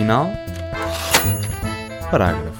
final, parágrafo.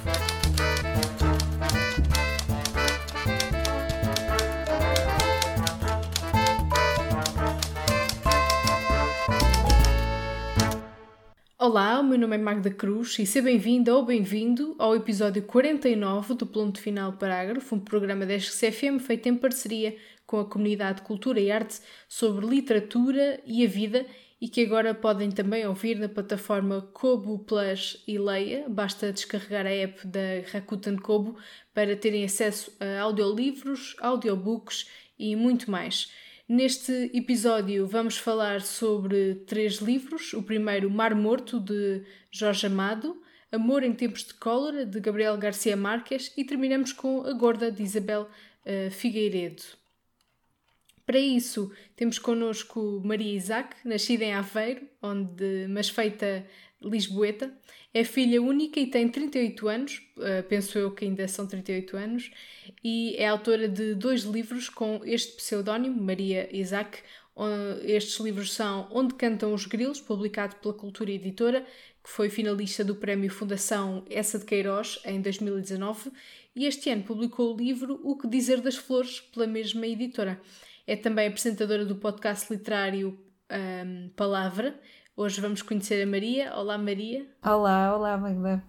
Olá, o meu nome é Magda Cruz e seja bem-vinda ou bem-vindo ao episódio 49 do Ponto Final Parágrafo, um programa da SCFM feito em parceria com a comunidade de Cultura e Arte sobre literatura e a vida e que agora podem também ouvir na plataforma Kobo Plus e Leia. Basta descarregar a app da Rakuten Kobo para terem acesso a audiolivros, audiobooks e muito mais. Neste episódio vamos falar sobre três livros. O primeiro, Mar Morto, de Jorge Amado, Amor em Tempos de Cólera, de Gabriel Garcia Marques, e terminamos com A Gorda, de Isabel uh, Figueiredo. Para isso, temos connosco Maria Isaac, nascida em Aveiro, onde, mas feita lisboeta. É filha única e tem 38 anos, uh, penso eu que ainda são 38 anos, e é autora de dois livros com este pseudónimo, Maria Isaac. Estes livros são Onde Cantam os Grilos, publicado pela Cultura Editora, que foi finalista do Prémio Fundação Essa de Queiroz em 2019, e este ano publicou o livro O que Dizer das Flores, pela mesma editora. É também apresentadora do podcast literário um, Palavra, Hoje vamos conhecer a Maria. Olá, Maria. Olá, olá, Magda.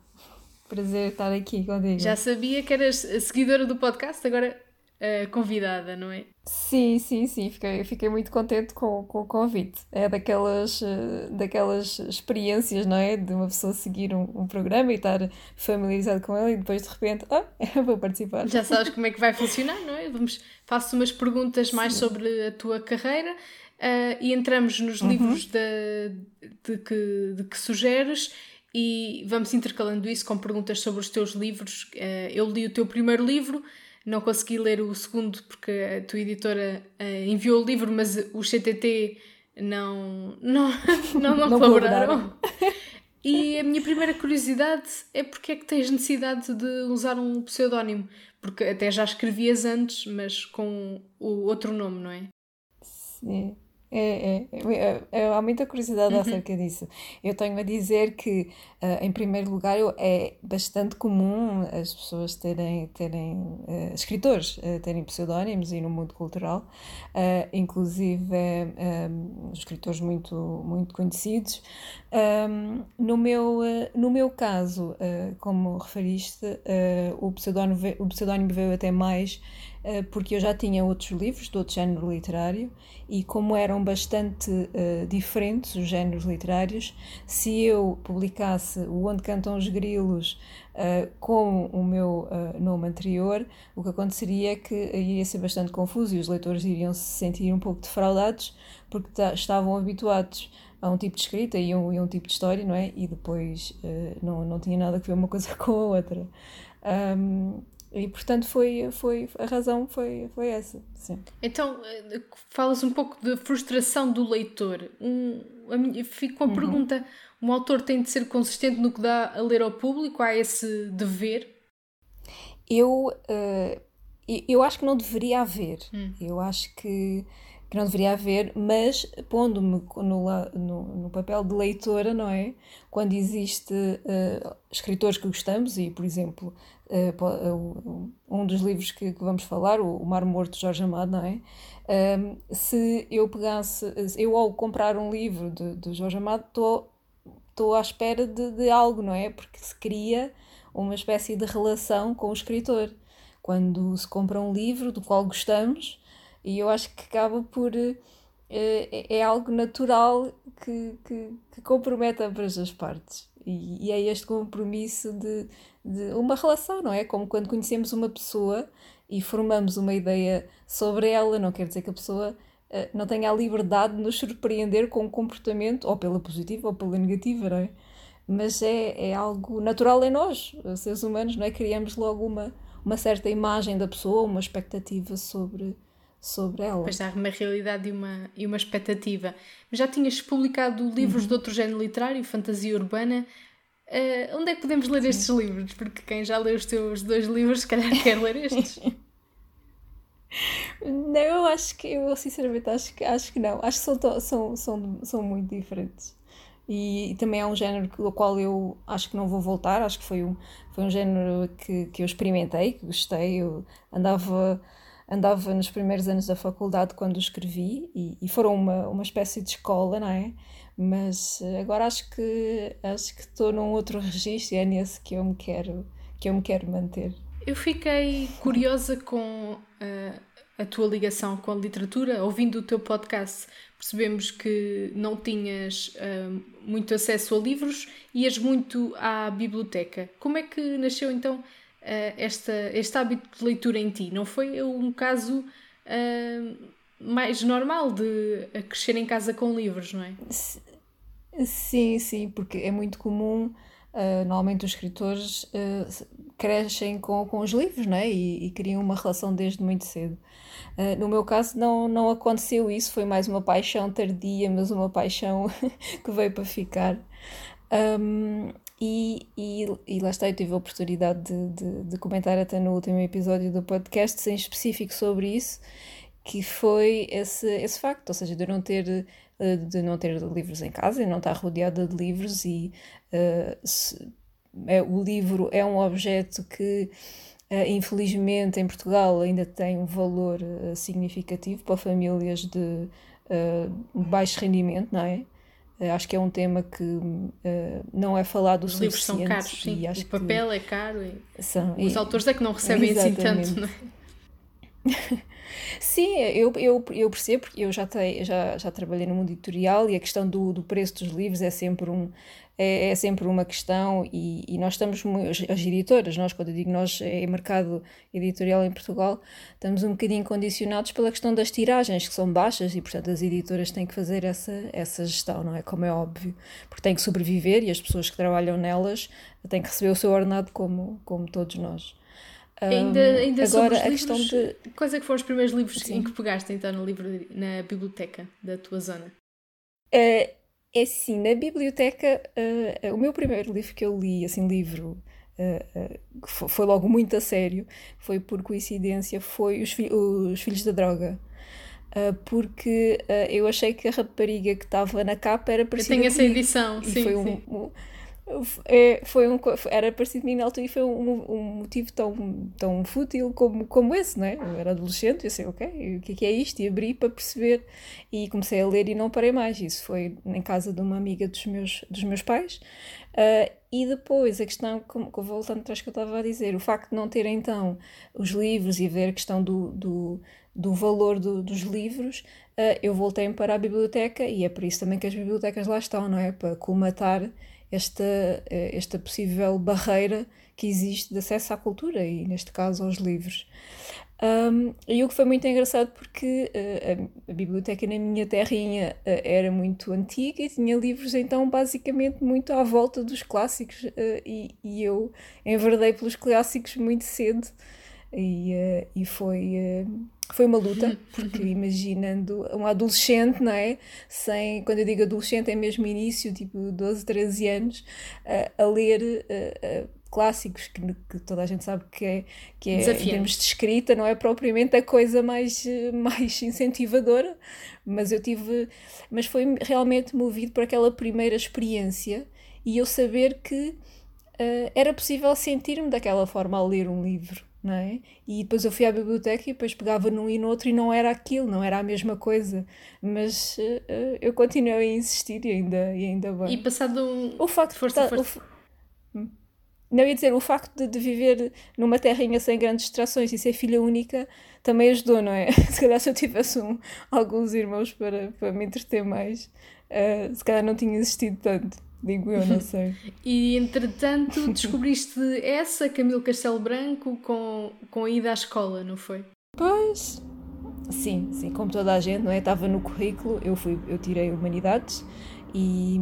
Prazer estar aqui contigo. Já sabia que eras seguidora do podcast, agora uh, convidada, não é? Sim, sim, sim. Fiquei, fiquei muito contente com, com o convite. É daquelas, uh, daquelas experiências, não é? De uma pessoa seguir um, um programa e estar familiarizado com ele e depois de repente, ah, oh, vou participar. Já sabes como é que vai funcionar, não é? Vamos, faço umas perguntas mais sim. sobre a tua carreira uh, e entramos nos uhum. livros de, de, que, de que sugeres e vamos intercalando isso com perguntas sobre os teus livros. Uh, eu li o teu primeiro livro, não consegui ler o segundo porque a tua editora uh, enviou o livro, mas os CTT não, não, não, não, não colaboraram. E a minha primeira curiosidade é porque é que tens necessidade de usar um pseudónimo? Porque até já escrevias antes, mas com o outro nome, não é? Sim. É, é, é, é, há muita curiosidade uhum. acerca disso. Eu tenho a dizer que, uh, em primeiro lugar, é bastante comum as pessoas terem, terem uh, escritores uh, terem pseudónimos e no mundo cultural, inclusive um, escritores muito, muito conhecidos. Um, no, meu, no meu caso, como referiste, o, pseudónimo, o pseudónimo veio até mais porque eu já tinha outros livros de outro género literário e como eram bastante uh, diferentes os géneros literários, se eu publicasse o Onde Cantam os Grilos uh, com o meu uh, nome anterior, o que aconteceria é que iria ser bastante confuso e os leitores iriam se sentir um pouco defraudados porque estavam habituados a um tipo de escrita e um, e um tipo de história, não é? E depois não, não tinha nada a ver uma coisa com a outra. Um, e portanto foi, foi a razão foi, foi essa. Sim. Então eh, falas um pouco de frustração do leitor. Um, a, fico com a uhum. pergunta: um autor tem de ser consistente no que dá a ler ao público? Há esse dever? Eu, uh, eu acho que não deveria haver. Hum. Eu acho que que não deveria haver, mas pondo-me no, no, no, papel de leitora, não é? Quando existe uh, escritores que gostamos, e por exemplo, um dos livros que, vamos falar, o Mar Morto de Jorge Amado, não é? Se eu pegasse, eu ao comprar um livro de, de Jorge Amado, estou à espera de, de algo, não é? Porque se cria uma espécie de relação com o escritor. Quando se compra um livro do qual gostamos, e eu acho que acaba por. Uh, é, é, algo natural que, que, que, compromete ambas as partes. E, e, é este compromisso de, de uma relação, não é? Como quando conhecemos uma pessoa e formamos uma ideia sobre ela, não quer dizer que a pessoa uh, não tenha a liberdade de nos surpreender com um comportamento, ou pela positiva ou pela negativa, não é? Mas é, é algo natural em nós, seres humanos, não é? Criamos logo uma, uma certa imagem da pessoa, uma expectativa sobre sobre ela. Pois há uma realidade e uma, e uma expectativa. Já tinhas publicado livros uhum. de outro género literário, fantasia urbana. Uh, onde é que podemos ler Sim. estes livros? Porque quem já leu os teus dois livros, se calhar quer ler estes. não, eu acho que, eu sinceramente acho que, acho que não. Acho que são, são, são, são muito diferentes. e, e, também é um género do qual eu acho que não vou voltar, acho que foi um, foi um género que, que eu experimentei, que gostei, eu andava, andava nos primeiros anos da faculdade quando escrevi e, e foram uma, uma espécie de escola, não é? Mas agora acho que acho que estou num outro registro e é nesse que eu me quero, que eu me quero manter. Eu fiquei curiosa com uh, a tua ligação com a literatura. Ouvindo o teu podcast, percebemos que não tinhas uh, muito acesso a livros, ias muito à biblioteca. Como é que nasceu então esta, este hábito de leitura em ti? Não foi um caso mais normal de crescer em casa com livros, não é? Sim, sim, porque é muito comum Uh, normalmente os escritores uh, crescem com, com os livros né? e, e criam uma relação desde muito cedo. Uh, no meu caso não, não aconteceu isso, foi mais uma paixão tardia, mas uma paixão que veio para ficar. Um, e, e, e, lá está, eu tive a oportunidade de, de, de, comentar até no último episódio do podcast em específico sobre isso, que foi esse, esse facto, ou seja, de não ter de não ter livros em casa e não estar rodeada de livros e uh, se, é, o livro é um objeto que uh, infelizmente em Portugal ainda tem um valor uh, significativo para famílias de baixo rendimento, não é? Acho que é um tema que não é falado o Os livros são caros, sim. o papel é caro e são, os e... autores é que não recebem assim tanto, não é? Sim, eu, eu, eu percebo, porque eu já, te, já, já trabalhei no mundo editorial e a questão do, do preço dos livros é sempre, um, é, é sempre uma questão e, e nós estamos, as editoras, nós quando eu digo nós é mercado editorial em Portugal, estamos um bocadinho condicionados pela questão das tiragens que são baixas e portanto as editoras têm que fazer essa, essa gestão, não é? Como é óbvio, porque têm que sobreviver e as pessoas que trabalham nelas têm que receber o seu ordenado como, como todos nós. Ainda, ainda agora, a livros, questão de. Quais é que foram os primeiros livros Sim. em que pegaste então no livro, na biblioteca da tua zona? Uh, é sim, na biblioteca, uh, o meu primeiro livro que eu li, assim, livro uh, uh, foi logo muito a sério, foi por coincidência, foi Os, fi os Filhos da Droga. porque eu achei que a rapariga que estava na capa era parecida Eu tenho essa edição, sim, foi sim. Um, um, é, foi um, era parecido comigo na altura e foi um, um motivo tão, tão fútil como, como esse, não é? Eu era adolescente e sei, ok, o que é, que é isto? E abri para perceber e comecei a ler e não parei mais. Isso foi em casa de uma amiga dos meus, dos meus pais. Uh, e depois a questão, voltando atrás que eu estava a dizer, o facto de não ter então os livros e ver a questão do, do, do valor do, dos livros, uh, eu voltei para a biblioteca e é por isso também que as bibliotecas lá estão, não é? Para colmatar esta, eh, esta possível barreira que existe de acesso à cultura e, neste caso, aos livros. Um, e o que foi muito engraçado porque uh, a, a, biblioteca na minha terrinha uh, era muito antiga e tinha livros então basicamente muito à volta dos clássicos uh, e, e, eu enverdei pelos clássicos muito cedo e, e foi foi uma luta, porque imaginando um adolescente, não é? Sem, quando eu digo adolescente, é mesmo início, tipo 12, 13 anos, a, ler uh, uh, clássicos que, que, toda a gente sabe que é, que é em termos de escrita, não é propriamente a coisa mais, mais incentivadora, mas eu tive, mas foi realmente movido por aquela primeira experiência e eu saber que uh, era possível sentir-me daquela forma ao ler um livro não é? E depois eu fui à biblioteca e depois pegava num e no outro e não era aquilo, não era a mesma coisa. Mas uh, eu continuei a insistir e ainda, e ainda bem. E passado um... O facto força, de... força. O, hum. não ia dizer, o facto de, de, viver numa terrinha sem grandes distrações e ser filha única também ajudou, não é? Se calhar se eu tivesse um, alguns irmãos para, para me entreter mais, uh, se calhar não tinha existido tanto. Digo eu, não sei. e entretanto descobriste essa, Camilo Castelo Branco, com, com a ida à escola, não foi? Pois. Sim, sim, como toda a gente, não é? Estava no currículo, eu, fui, eu tirei Humanidades e,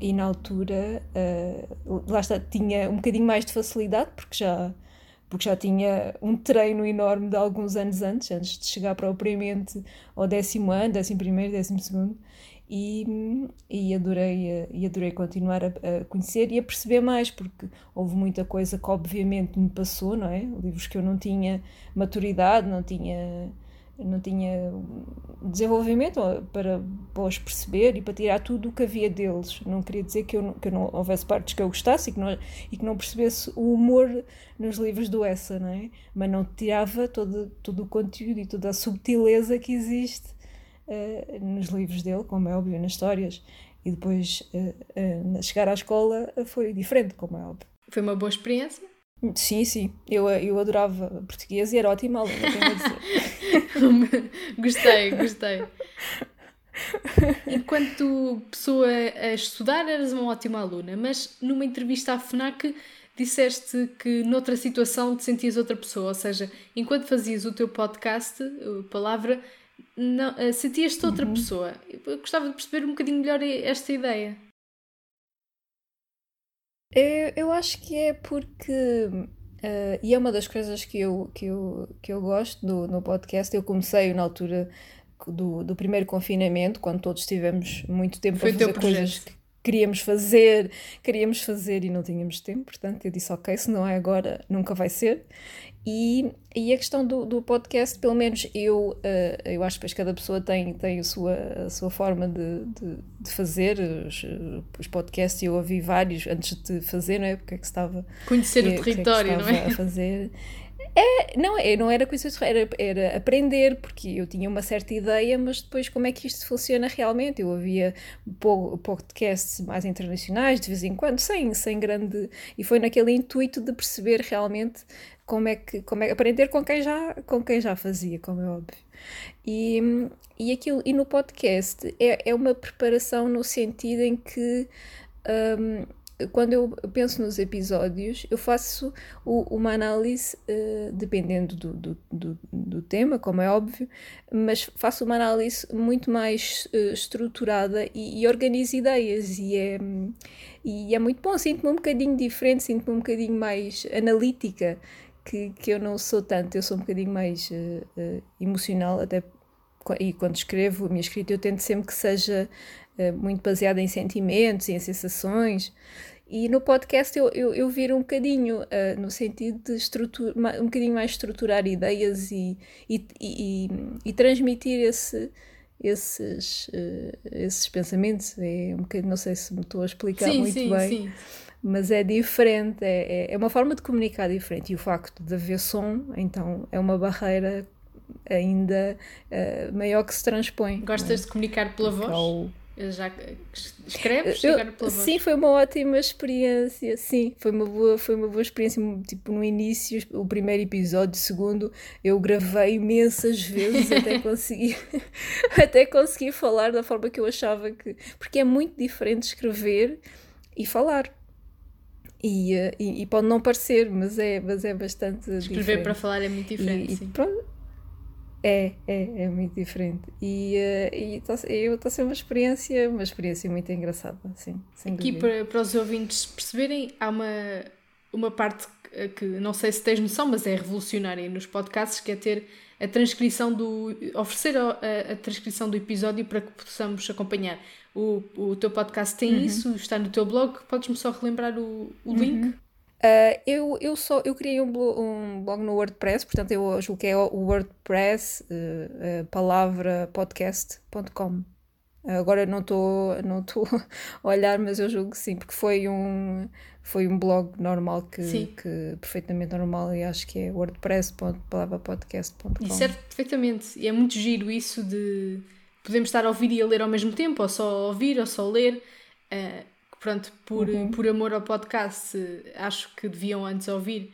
e na altura, uh, lá está, tinha um bocadinho mais de facilidade, porque já, porque já tinha um treino enorme de alguns anos antes, antes de chegar propriamente ao décimo ano, décimo primeiro, décimo segundo, e, e, adorei, e adorei continuar a, a, conhecer e a perceber mais, porque houve muita coisa que obviamente me passou, não é? Livros que eu não tinha maturidade, não tinha não tinha desenvolvimento para, para os perceber e para tirar tudo o que havia deles. Não queria dizer que, eu, que eu não houvesse partes que eu gostasse e que, não, e que não percebesse o humor nos livros do Essa, não é? Mas não tirava todo, todo o conteúdo e toda a subtileza que existe uh, nos livros dele, como é óbvio, nas histórias. E depois, uh, uh, chegar à escola foi diferente, como é óbvio. Foi uma boa experiência? Sim, sim. Eu, eu adorava português e era ótima aluna, tenho a dizer. gostei, gostei. Enquanto pessoa a estudar, eras uma ótima aluna, mas numa entrevista à FNAC disseste que noutra situação te sentias outra pessoa, ou seja, enquanto fazias o teu podcast, palavra, não, sentias-te outra uhum. pessoa. Eu gostava de perceber um bocadinho melhor esta ideia. Eu, eu acho que é porque. Uh, e é uma das coisas que eu, que eu, que eu gosto do, no podcast. Eu comecei na altura do, do primeiro confinamento, quando todos tivemos muito tempo Foi para fazer coisas que queríamos fazer, queríamos fazer e não tínhamos tempo, portanto eu disse ok, se não é agora, nunca vai ser. E, e a questão do, do podcast, pelo menos eu, uh, eu acho que cada pessoa tem, tem a, sua, a sua forma de, de, de fazer os, os, podcasts. Eu ouvi vários antes de fazer, não é? Porque é que estava. Conhecer o território, que é não é? A fazer. É, não, é, não era coisa era, era aprender, porque eu tinha uma certa ideia, mas depois como é que isto funciona realmente? Eu ouvia podcasts mais internacionais de vez em quando, sem, sem grande. E foi naquele intuito de perceber realmente como é que. Como é, aprender com quem, já, com quem já fazia, como é óbvio. E, e, aquilo, e no podcast é, é uma preparação no sentido em que. Um, quando eu penso nos episódios, eu faço o, uma análise, uh, dependendo do, do, do, do, tema, como é óbvio, mas faço uma análise muito mais uh, estruturada e, e, organizo ideias. E é, e é muito bom, sinto-me um bocadinho diferente, sinto-me um bocadinho mais analítica, que, que eu não sou tanto, eu sou um bocadinho mais uh, emocional, até e quando escrevo a minha escrita, eu tento sempre que seja muito baseada em sentimentos e em sensações. E no podcast eu, eu, eu viro um bocadinho uh, no sentido de estrutura, um bocadinho mais estruturar ideias e, e, e, e transmitir esse, esses, uh, esses pensamentos. É um bocadinho, não sei se me estou a explicar sim, muito sim, bem. Sim. Mas é diferente, é, é, é uma forma de comunicar diferente. E o facto de haver som, então, é uma barreira ainda uh, maior que se transpõe. Gostas é? de comunicar pela voz? Já escreves eu? Sim, foi uma ótima experiência. Sim, foi uma boa, foi uma boa experiência. Tipo, no início, o primeiro episódio, o segundo, eu gravei imensas vezes até conseguir até conseguir falar da forma que eu achava que. Porque é muito diferente escrever e falar. E, eh, e, e, pode não parecer, mas é, mas é bastante Escrever diferente. para falar é muito diferente. E, e pronto, é, é, é muito diferente. E, uh, e tá, está a ser uma experiência, uma experiência muito engraçada, sim. Aqui para, para os ouvintes perceberem, há uma, uma parte que, que não sei se tens noção, mas é revolucionária nos podcasts, que é ter a transcrição do. oferecer a, a, transcrição do episódio para que possamos acompanhar. O, o teu podcast tem uhum. isso, está no teu blog. Podes-me só relembrar o, o uhum. link? Uh, eu, eu, só, eu criei um blog, um blog no WordPress, portanto eu julgo que é o WordPress uh, uh, palavrapodcast.com. Agora não estou não a olhar, mas eu julgo que sim, porque foi um, foi um blog normal que, que perfeitamente normal e acho que é wordpress.palavrapodcast.com. E serve perfeitamente, e é muito giro isso de podemos estar a ouvir e a ler ao mesmo tempo, ou só ouvir ou só ler. Uh, pronto, por, uhum. por amor ao podcast, acho que deviam antes ouvir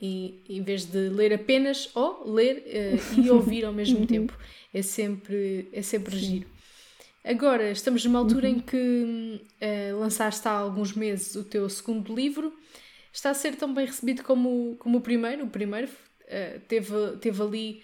e, em vez de ler apenas, ou ler uh, e ouvir ao mesmo uhum. tempo. É sempre, é sempre giro. Agora, estamos numa altura uhum. em que uh, lançaste há alguns meses o teu segundo livro. Está a ser tão bem recebido como, como o primeiro. O primeiro uh, teve, teve ali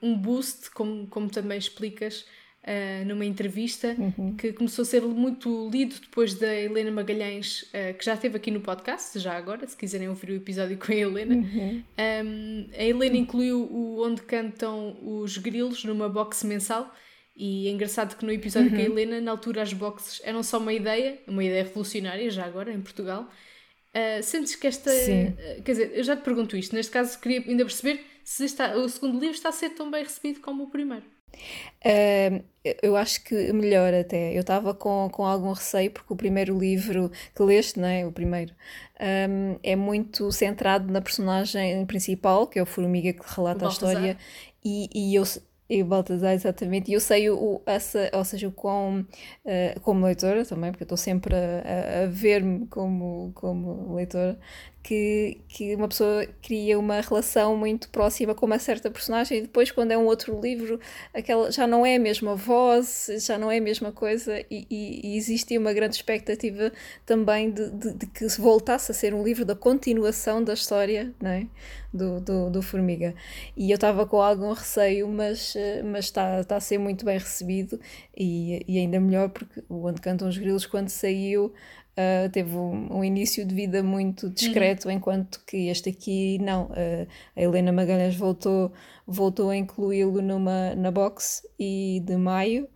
um boost, como, como também explicas, uh, numa entrevista uhum. que começou a ser muito lido depois da Helena Magalhães, uh, que já esteve aqui no podcast, já agora, se quiserem ouvir o episódio com a Helena. Uhum. Um, a Helena incluiu o Onde Cantam os Grilos numa box mensal. E é engraçado que no episódio uhum. com a uhum. Helena, na altura as boxes eram só uma ideia, uma ideia revolucionária já agora em Portugal. Uh, sentes que esta. Uh, quer dizer, eu já te pergunto isto, neste caso queria ainda perceber se está, o segundo livro está a ser tão bem recebido como o primeiro. Uh, eu acho que melhor até. Eu estava com, com algum receio, porque o primeiro livro que leste, não é? O primeiro, um, é muito centrado na personagem principal, que é o Formiga que relata a história, e, e eu e o Baltazar, exatamente. E eu sei o, essa, ou seja, o quão, uh, como leitora também, porque eu estou sempre a, a ver-me como, como leitora, que, que uma pessoa cria uma relação muito próxima com uma certa personagem e depois quando é um outro livro aquela já não é a mesma voz, já não é a mesma coisa e, e, e existe uma grande expectativa também de, de, de, que voltasse a ser um livro da continuação da história não é? do, do, do Formiga. E eu estava com algum receio, mas, mas está, está a ser muito bem recebido e, e ainda melhor porque o Onde Cantam os Grilos quando saiu Uh, teve um, um, início de vida muito discreto, uhum. enquanto que este aqui não. Uh, a Helena Magalhães voltou, voltou a incluí-lo numa na box e de maio.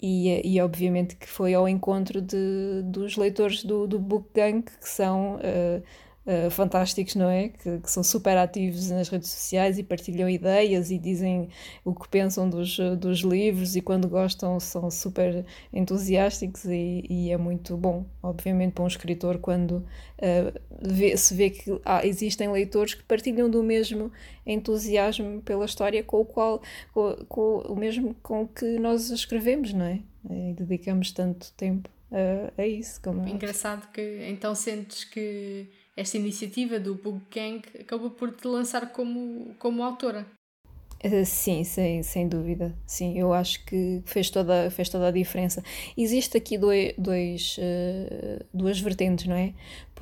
E, e obviamente que foi ao encontro de, dos leitores do, do Book Gang, que são uh, uh, fantásticos, não é? Que, que, são super ativos nas redes sociais e partilham ideias e dizem o que pensam dos, dos livros e quando gostam são super entusiásticos e, e é muito bom, obviamente, para um escritor quando uh, vê, se vê que ah, existem leitores que partilham do mesmo entusiasmo pela história com o qual, com, com o mesmo com que nós escrevemos, não é? E dedicamos tanto tempo a, a isso. Como Engraçado que então sentes que esta iniciativa do Book Gang acabou por te lançar como, como autora. Uh, sim, sem, sem dúvida. Sim, eu acho que fez toda, fez toda a diferença. Existe aqui dois, dois, uh, duas vertentes, não é?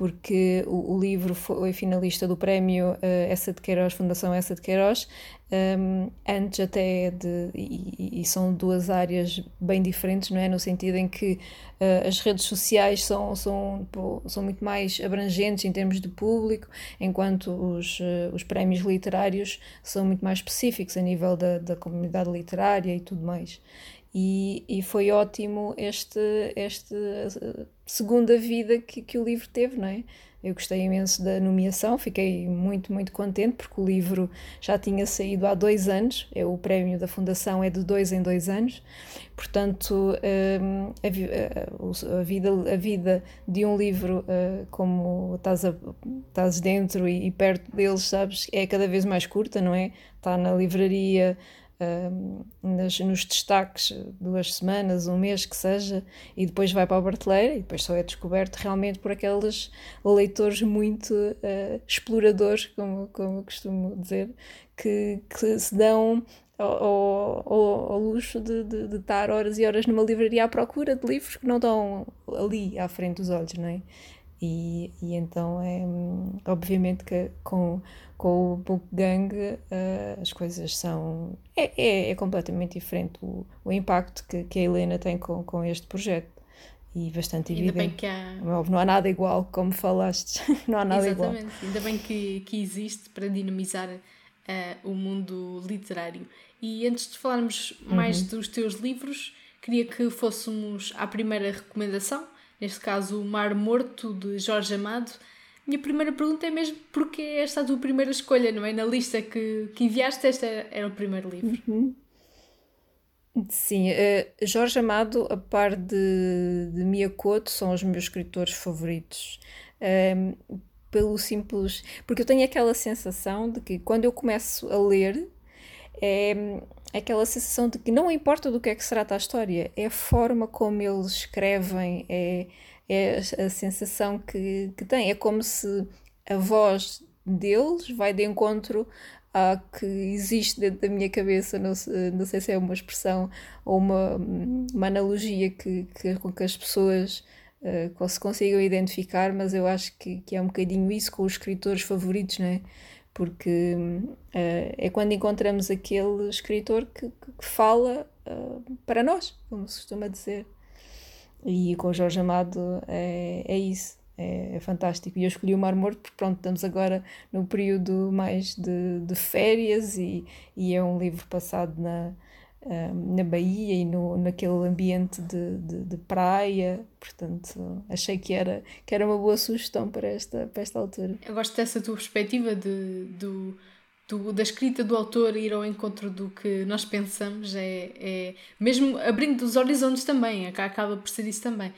Porque o, o, livro foi finalista do prémio uh, Essa de Queiroz, Fundação Essa de Queiroz, um, antes até de. E, e, são duas áreas bem diferentes, não é? No sentido em que uh, as redes sociais são, são, são muito mais abrangentes em termos de público, enquanto os, uh, os prémios literários são muito mais específicos a nível da, da comunidade literária e tudo mais. E, e foi ótimo este, este segunda vida que, que o livro teve, não é? Eu gostei imenso da nomeação, fiquei muito, muito contente porque o livro já tinha saído há dois anos, é, o prémio da Fundação é de dois em dois anos, portanto hum, a, vida, a vida de um livro, uh, como estás, a, estás dentro e perto deles, sabes, é cada vez mais curta, não é? Está na livraria nas, nos destaques duas semanas, um mês que seja, e depois vai para a Barteleira e depois só é descoberto realmente por aqueles leitores muito uh, exploradores, como, como costumo dizer, que, que se dão ao, ao, ao, luxo de, de, de, estar horas e horas numa livraria à procura de livros que não estão ali à frente dos olhos, não é? E, e então é obviamente que com, com o Book Gang uh, as coisas são é, é, é, completamente diferente o, o impacto que, que a Helena tem com, com este projeto e bastante ainda evidente. Há... Não há nada igual, como falaste, não há nada Exatamente. igual. Ainda bem que, que existe para dinamizar uh, o mundo literário. E antes de falarmos mais uhum. dos teus livros, queria que fôssemos à primeira recomendação neste caso O Mar Morto, de Jorge Amado. Minha primeira pergunta é mesmo porque é esta a tua primeira escolha, não é? Na lista que, que enviaste, este era o primeiro livro. Uhum. Sim, uh, Jorge Amado, a par de, de Mia Couto, são os meus escritores favoritos. Um, ehm, pelo simples. Porque eu tenho aquela sensação de que quando eu começo a ler, é, aquela sensação de que não importa do que é que se trata a história, é a forma como eles escrevem, é, é a sensação que, que tem. É como se a voz deles vai de encontro a que existe dentro da minha cabeça, não sei, não sei se é uma expressão ou uma, uma analogia que, que, com que as pessoas uh, se consigam identificar, mas eu acho que, que é um bocadinho isso com os escritores favoritos, não é? Porque uh, é quando encontramos aquele escritor que, que fala uh, para nós, como se costuma dizer. E com o Jorge Amado é, é isso, é, é, fantástico. E eu escolhi o Mar Morto porque, pronto, estamos agora no período mais de, de férias e, e é um livro passado na, na Bahia e no, naquele ambiente de, de, de, praia, portanto achei que era, que era uma boa sugestão para esta, para esta altura. Eu gosto dessa tua perspectiva de, do, do, da escrita do autor ir ao encontro do que nós pensamos, é, é mesmo abrindo os horizontes também, acaba por ser isso também.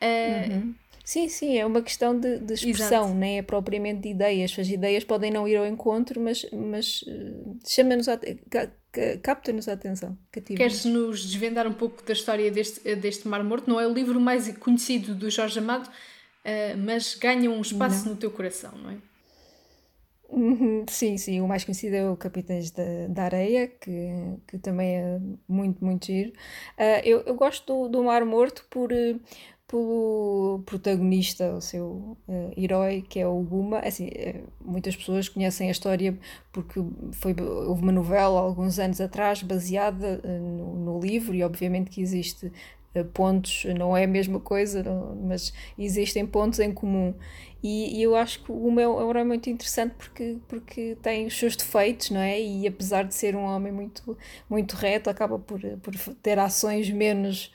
Uh, uhum. Sim, sim, é uma questão de, de expressão, Exato. nem é propriamente de ideias. As ideias podem não ir ao encontro, mas, mas uh, chama-nos a, capta-nos a atenção. Queres-nos desvendar um pouco da história deste, deste Mar Morto? Não é o livro mais conhecido do Jorge Amado, uh, mas ganha um espaço não. no teu coração, não é? Uhum, sim, sim, o mais conhecido é o Capitães da, da Areia, que, que também é muito, muito giro. Uh, eu, eu gosto do, do Mar Morto por, pelo protagonista, o seu uh, herói, que é o Guma. Assim, uh, muitas pessoas conhecem a história porque foi, houve uma novela alguns anos atrás baseada uh, no, no, livro, e obviamente que existe pontos, não é a mesma coisa, mas existem pontos em comum. E, e, eu acho que o Guma é herói muito interessante porque, porque tem os seus defeitos, não é? E apesar de ser um homem muito, muito reto, acaba por, por ter ações menos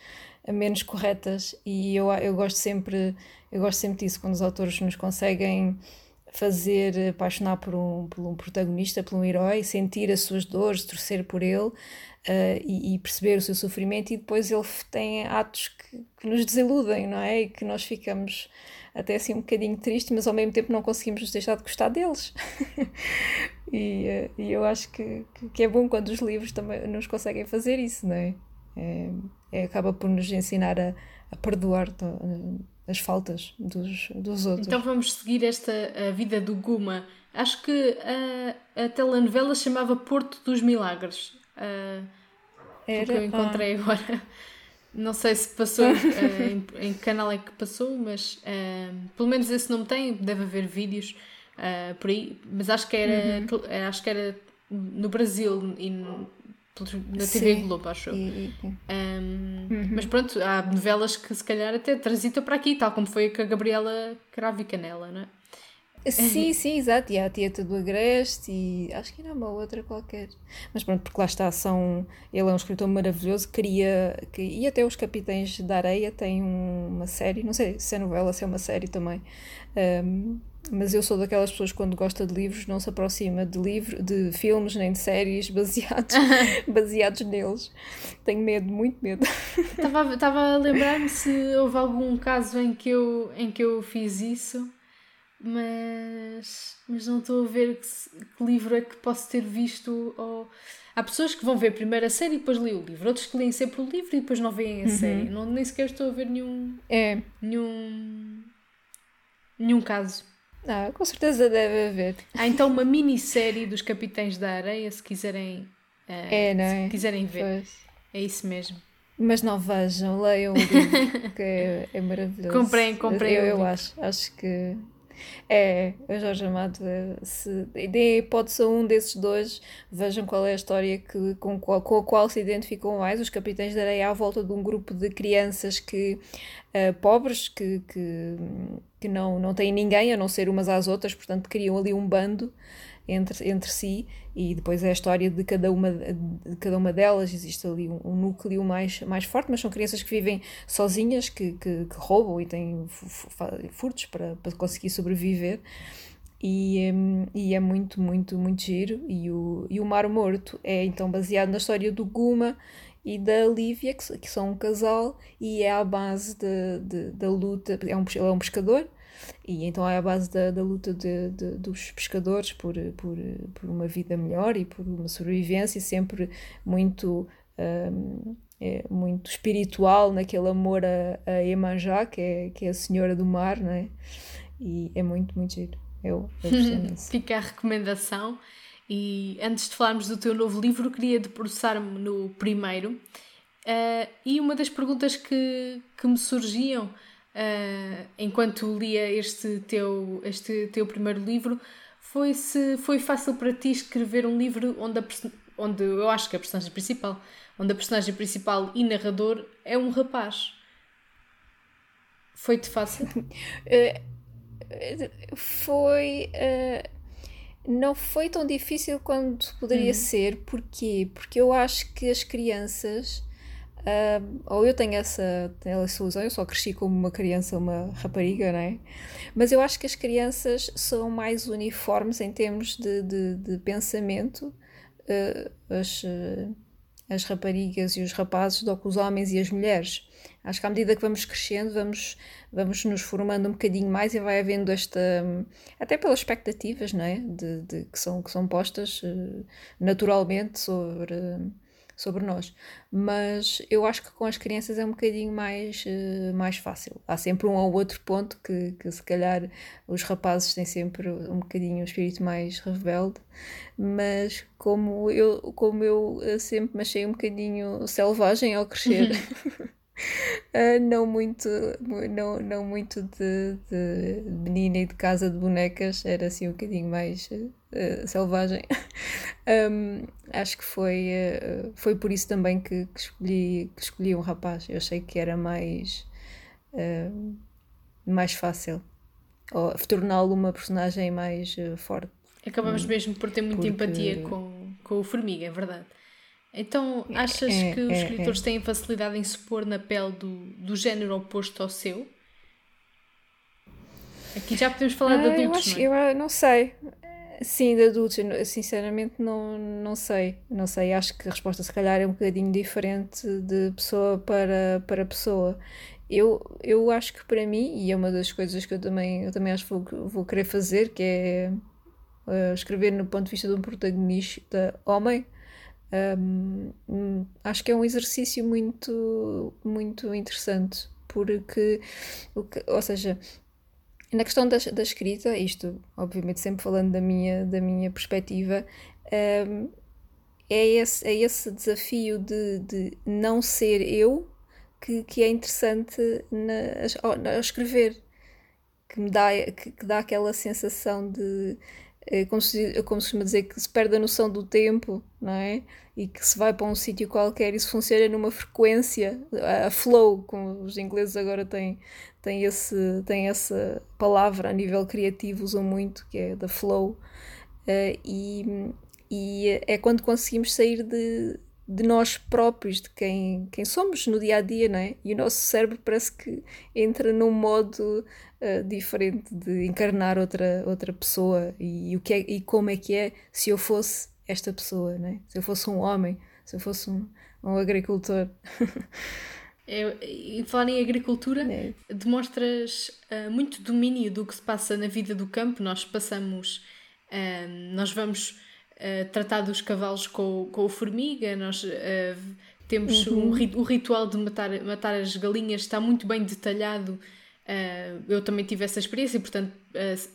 menos corretas e eu, eu gosto sempre eu gosto sempre disso quando os autores nos conseguem fazer apaixonar por um, por um protagonista, por um herói, sentir as suas dores, torcer por ele uh, e, e, perceber o seu sofrimento e depois ele tem atos que, que, nos desiludem, não é? E que nós ficamos até assim um bocadinho tristes, mas ao mesmo tempo não conseguimos nos deixar de gostar deles. e, uh, e eu acho que, que é bom quando os livros também nos conseguem fazer isso, não é? É é, acaba por nos ensinar a, a perdoar as faltas dos, dos outros. Então vamos seguir esta a vida do Guma. Acho que a, a telenovela chamava Porto dos Milagres. Uh, Era? que eu encontrei ah. agora. Não sei se passou, uh, em, em, que canal é que passou, mas uh, pelo menos esse nome tem, deve haver vídeos uh, por aí, mas acho que era, uhum. acho que era no Brasil e na TV Sim. Globo, acho eu. Um, uhum. Mas pronto, há novelas que se calhar até transitam para aqui, tal como foi com a Gabriela Cravo e Canela, não é? Sim, sim, exato. E há a Tieta do Agreste e acho que era uma outra qualquer. Mas pronto, porque lá está, são, ele é um escritor maravilhoso, queria. Que, e até os Capitães da Areia têm uma série, não sei se é novela, se é uma série também. Um, mas eu sou daquelas pessoas que quando gosta de livros não se aproxima de livro, de filmes nem de séries baseados, baseados neles. Tenho medo, muito medo. Estava a lembrar-me se houve algum caso em que eu, em que eu fiz isso, mas, mas não estou a ver que, que livro é que posso ter visto. Ou... Há pessoas que vão ver primeiro a série e depois leem o livro, outros que leem sempre o livro e depois não veem a uhum. série. Não, nem sequer estou a ver nenhum. É. Nenhum. Nenhum caso. Ah, com certeza deve haver. Há então uma minissérie dos Capitães da Areia, se quiserem, uh, é, não é? Se quiserem ver. Pois. É isso mesmo. Mas não vejam, leiam o livro, que é, é maravilhoso. Comprem, comprem. Eu, eu acho, acho que é, o Jorge Amado, se deem hipótese a um desses dois, vejam qual é a história que, com, qual, com a qual se identificam mais. Os Capitães da Areia à volta de um grupo de crianças que, uh, pobres que, que, que não, não têm ninguém a não ser umas às outras, portanto criam ali um bando entre, entre si e depois é a história de cada uma, de cada uma delas. Existe ali um, um núcleo mais, mais forte, mas são crianças que vivem sozinhas, que, que, que roubam e têm furtos para, para conseguir sobreviver. E, hum, e é muito, muito, muito giro. E o, e o Mar Morto é então baseado na história do Guma e da Lívia, que, que são um casal, e é à base de, de, da luta. É um, ele é um pescador e então é a base da, da luta de, de, dos pescadores por, por, por uma vida melhor e por uma sobrevivência, sempre muito. Um, é muito espiritual naquele amor a, a Emanjá, que é, que é a senhora do mar, não é? E é muito, muito giro. Eu, eu Fica a recomendação. E antes de falarmos do teu novo livro, queria debruçar-me no primeiro. Uh, e uma das perguntas que, que me surgiam uh, enquanto lia este teu, este teu primeiro livro, foi se foi fácil para ti escrever um livro onde, a, onde eu acho que a personagem principal, onde a personagem principal e narrador é um rapaz. Foi-te fácil? Uh, foi. Uh, não foi tão difícil quanto poderia uhum. ser. Porquê? Porque eu acho que as crianças Uh, ou eu tenho essa, essa ilusão, eu só cresci como uma criança, uma rapariga, não é? Mas eu acho que as crianças são mais uniformes em termos de, de, de pensamento. Uh, as, uh, as raparigas e os rapazes do que os homens e as mulheres. Acho que à medida que vamos crescendo, vamos, vamos nos formando um bocadinho mais e vai havendo esta. até pelas expectativas, não é? De, de que, são, que são postas uh, naturalmente sobre sobre nós. Mas eu acho que com as crianças é um bocadinho mais, uh, mais fácil. Há sempre um ou outro ponto que, que se calhar os rapazes têm sempre um bocadinho o espírito mais rebelde, mas como eu, como eu eh, sempre me achei um bocadinho selvagem ao crescer. Uh, não muito não, não muito de, de menina e de casa de bonecas era assim um bocadinho mais uh, selvagem. Um, acho que foi uh, foi por isso também que, que, escolhi que escolhi um rapaz. Eu achei que era mais mais fácil ou torná-lo uma personagem mais forte. Acabamos hum, mesmo por ter muita Porque... empatia com, com o formiga é verdade então, achas é, que os é, escritores é. têm facilidade em se pôr na pele do, do género oposto ao seu? Aqui já podemos falar ah, de adultos, eu acho, não é? Eu ah, não sei. Sim, de adultos, sinceramente não, não sei. Não sei, acho que a resposta se calhar é um bocadinho diferente de pessoa para, para pessoa. Eu, eu acho que para mim, e é uma das coisas que eu também, eu também acho que vou, vou querer fazer, que é uh, escrever no ponto de vista de um protagonista homem, um, acho que é um exercício muito, muito interessante, porque, ou seja, na questão da, da escrita, isto obviamente sempre falando da minha, da minha perspectiva, um, é, esse, é esse desafio de, de não ser eu que, que é interessante na, ao, escrever, que me dá, que, que dá aquela sensação de como se, como se costuma dizer, que se perde a noção do tempo, não é? E que se vai para um sítio qualquer se funciona numa frequência, a flow, como os ingleses agora têm, têm, esse, têm essa palavra a nível criativo, usam muito, que é da flow, uh, e, e é quando conseguimos sair de, de nós próprios, de quem, quem somos no dia a dia, não é? E o nosso cérebro parece que entra num modo uh, diferente de encarnar outra, outra pessoa e, e, o que é, e como é que é se eu fosse esta pessoa, não é? Se eu fosse um homem, se eu fosse um, um agricultor. É, e falar em agricultura, é. demonstras uh, muito domínio do que se passa na vida do campo. Nós passamos, uh, nós vamos uh, tratar dos cavalos com, com o formiga, nós temos uhum. um, o ritual de matar, matar as galinhas, está muito bem detalhado. Uh, eu também tive essa experiência, portanto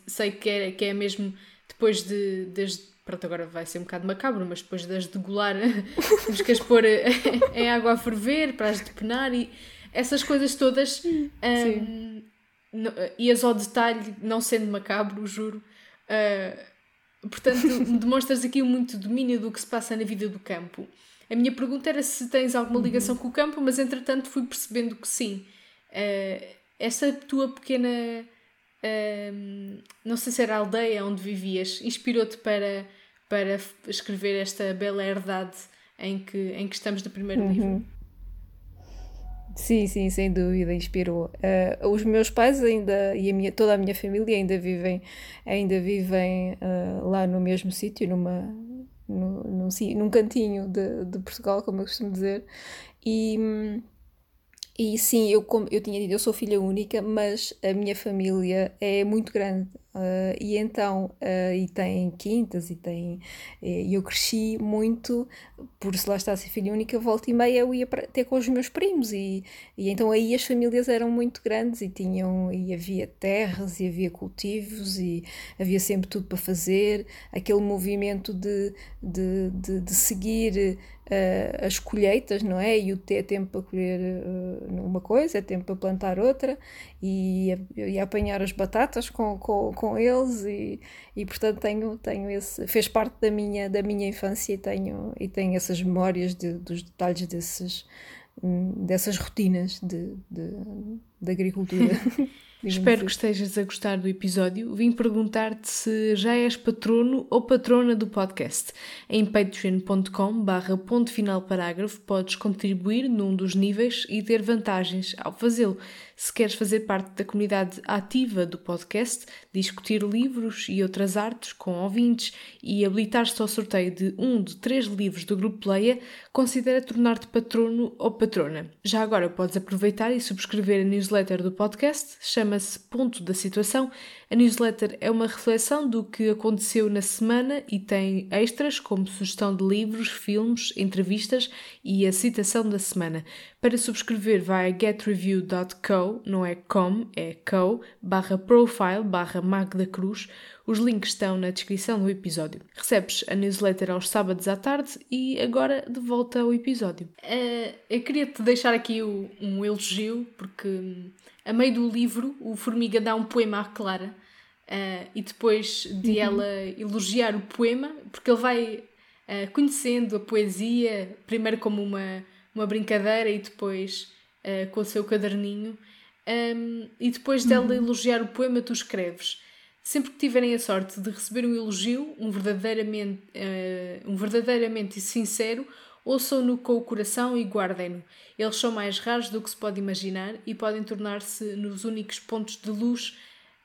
sei que é, que é mesmo depois de, desde pronto, agora vai ser um bocado macabro, mas depois de as degolar, temos que as pôr em água a ferver para as depenar e essas coisas todas. Um, e as ao detalhe, não sendo macabro, juro, uh, Portanto, demonstras aqui muito domínio do que se passa na vida do campo. A minha pergunta era se tens alguma uhum. ligação uhum. com o campo, mas entretanto fui percebendo que sim. Uh, essa tua pequena. Uh, não sei se era a aldeia onde vivias, inspirou-te para, para escrever esta bela herdade em que, em que estamos no primeiro uhum. livro? Sim, sim, sem dúvida, inspirou. Uh, os meus pais ainda e a minha, toda a minha família ainda vivem, ainda vivem uh, lá no mesmo sítio, numa, no, num, num cantinho de, de Portugal, como eu costumo dizer, e, e sim, eu, como eu tinha dito, eu sou filha única, mas a minha família é muito grande. Uh, e então, uh, e tem quintas, e tem. E eu cresci muito, por se lá estar a ser filha única, volta e meia eu ia para, ter com os meus primos, e, e então aí as famílias eram muito grandes e tinham. e havia terras, e havia cultivos, e havia sempre tudo para fazer, aquele movimento de, de, de, de seguir uh, as colheitas, não é? E o ter tempo para colher uh, uma coisa, é tempo para plantar outra, e, e apanhar as batatas com, com, com eles, e, e portanto tenho, tenho esse. fez parte da minha, da minha infância e tenho, e tenho essas memórias de, dos detalhes desses, hum, dessas rotinas de, de, de agricultura. Espero que estejas a gostar do episódio. Vim perguntar-te se já és patrono ou patrona do podcast. Em patreon.com barra ponto final parágrafo podes contribuir num dos níveis e ter vantagens ao fazê-lo. Se queres fazer parte da comunidade ativa do podcast, discutir livros e outras artes com ouvintes e habilitar-te ao sorteio de um de três livros do Grupo Leia, considera tornar-te patrono ou patrona. Já agora podes aproveitar e subscrever a newsletter do podcast, chama-se Ponto da Situação. A newsletter é uma reflexão do que aconteceu na semana e tem extras como sugestão de livros, filmes, entrevistas e a citação da semana. Para subscrever vai a getreview.co, não é com, é co, barra profile, barra Magda Cruz. Os links estão na descrição do episódio. Recebes a newsletter aos sábados à tarde e agora de volta ao episódio. Uh, eu queria te deixar aqui um elogio, porque hum, a meio do livro o Formiga dá um poema à Clara uh, e depois de uhum. ela elogiar o poema, porque ele vai uh, conhecendo a poesia, primeiro como uma, uma brincadeira e depois uh, com o seu caderninho, um, e depois dela uhum. elogiar o poema, tu escreves. Sempre que tiverem a sorte de receber um elogio, um verdadeiramente, um verdadeiramente sincero, ouçam-no com o coração e guardem-no. Eles são mais raros do que se pode imaginar e podem tornar-se nos únicos pontos de luz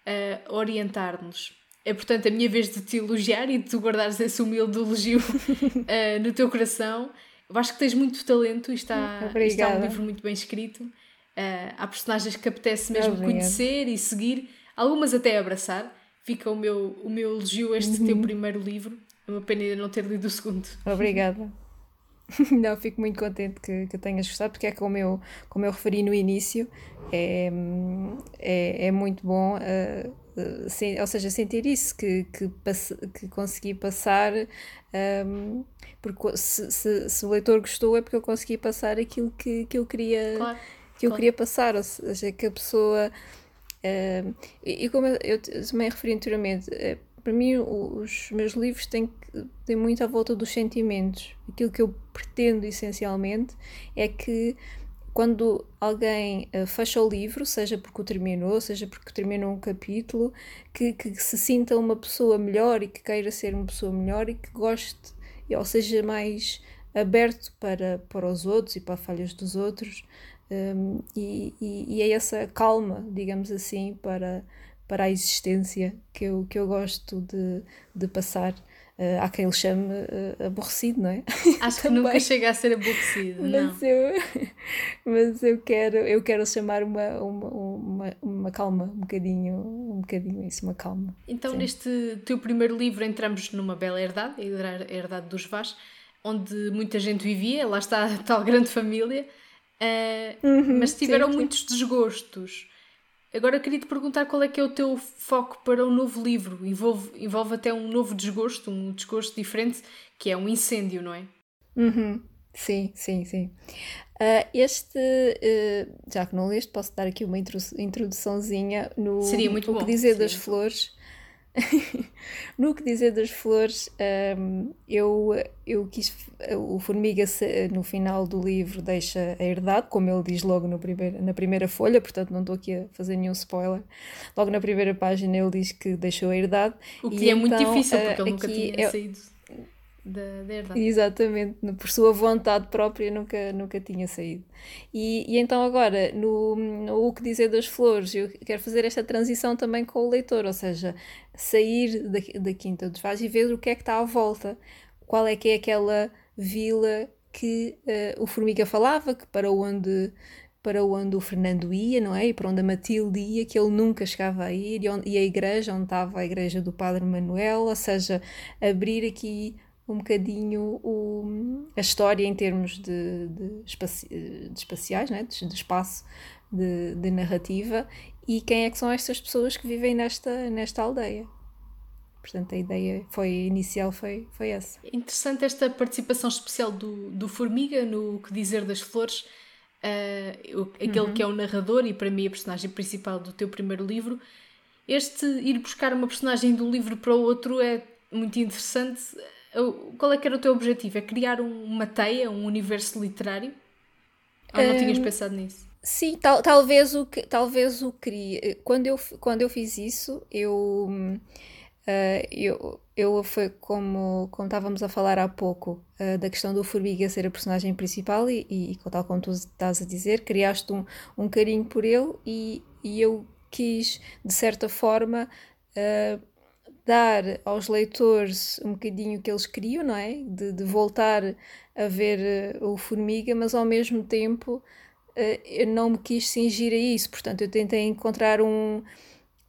a orientar-nos. É portanto a minha vez de te elogiar e de tu guardares esse humilde elogio uh, no teu coração. Eu acho que tens muito talento e está, está um livro muito bem escrito. Uh, há personagens que apetece mesmo Obrigada. conhecer e seguir, algumas até abraçar. Fica o meu, o meu elogio a este uhum. teu primeiro livro. É uma pena ainda não ter lido o segundo. Obrigada. Não, fico muito contente que, que tenhas gostado, porque é como eu, como eu referi no início, é, é, é muito bom, uh, uh, sem, ou seja, sentir isso, que, que, passe, que consegui passar, um, porque se, se, se, o leitor gostou é porque eu consegui passar aquilo que, que eu queria, claro, que eu claro. queria passar, ou seja, que a pessoa. Uh, e, como eu, eu também referi anteriormente, uh, para mim os meus livros têm, têm muito à volta dos sentimentos. Aquilo que eu pretendo essencialmente é que quando alguém uh, fecha o livro, seja porque o terminou, seja porque terminou um capítulo, que, que se sinta uma pessoa melhor e que queira ser uma pessoa melhor e que goste, ou seja mais aberto para, para os outros e para falhas dos outros. Um, e, e, e é essa calma, digamos assim, para, para a existência que eu, que eu gosto de, de passar. Uh, há quem lhe chame uh, aborrecido, não é? Acho que nunca chega a ser aborrecido, mas não. Eu, mas eu quero, eu quero chamar uma, uma, uma, uma calma, um bocadinho, um bocadinho isso, uma calma. Então, Sim. neste teu primeiro livro, entramos numa bela herdade, a herdade dos Vaz, onde muita gente vivia, lá está a tal grande família, uh, uhum, mas tiveram sim, muitos desgostos. Agora queria te perguntar qual é que é o teu foco para o um novo livro. Envolve, envolve até um novo desgosto, um desgosto diferente, que é um incêndio, não é? Uhum. Sim, sim, sim. Uh, este, uh, já que não leste, posso dar aqui uma introduçãozinha no Seria muito o bom. que dizer das flores. no que dizer das flores, um, eu, eu quis. O Formiga, no final do livro, deixa a herdade, como ele diz logo no primeiro, na primeira folha, portanto não estou aqui a fazer nenhum spoiler. Logo na primeira página ele diz que deixou a herdade. O que é então, muito difícil, porque ele nunca tinha é, saído da, da herdade. Exatamente, por sua vontade própria nunca, nunca tinha saído. E, e então agora, no, no O que dizer das flores, eu quero fazer esta transição também com o leitor, ou seja, sair da, da Quinta dos Vaz e ver o que é que está à volta. Qual é que é aquela vila que uh, o Formiga falava, que para onde para onde o Fernando ia, não é? E para onde a Matilde ia, que ele nunca chegava a ir, e, onde, e a igreja, onde estava a igreja do Padre Manuel, ou seja, abrir aqui um bocadinho o, a história em termos de, de, espaci, de espaciais, né? de, de espaço, de, de, narrativa, e quem é que são estas pessoas que vivem nesta, nesta aldeia. Portanto, a ideia foi inicial foi, foi essa. Interessante esta participação especial do, do Formiga no Que Dizer das Flores, uh, aquele uhum. que é o narrador e para mim a personagem principal do teu primeiro livro. Este ir buscar uma personagem de um livro para o outro é muito interessante qual é que era o teu objetivo? É criar uma teia, um universo literário? Ou não um, tinhas pensado nisso? Sim, tal, talvez o que talvez o queria. Quando eu, quando eu fiz isso, eu. Uh, eu, eu foi como, como estávamos a falar há pouco uh, da questão do Formiga ser a personagem principal e, e, tal como tu estás a dizer, criaste um, um carinho por ele e, e eu quis, de certa forma, uh, dar aos leitores um bocadinho que eles queriam, não é? De, de voltar a ver uh, o Formiga, mas ao mesmo tempo uh, eu não me quis cingir a isso, portanto eu tentei encontrar um,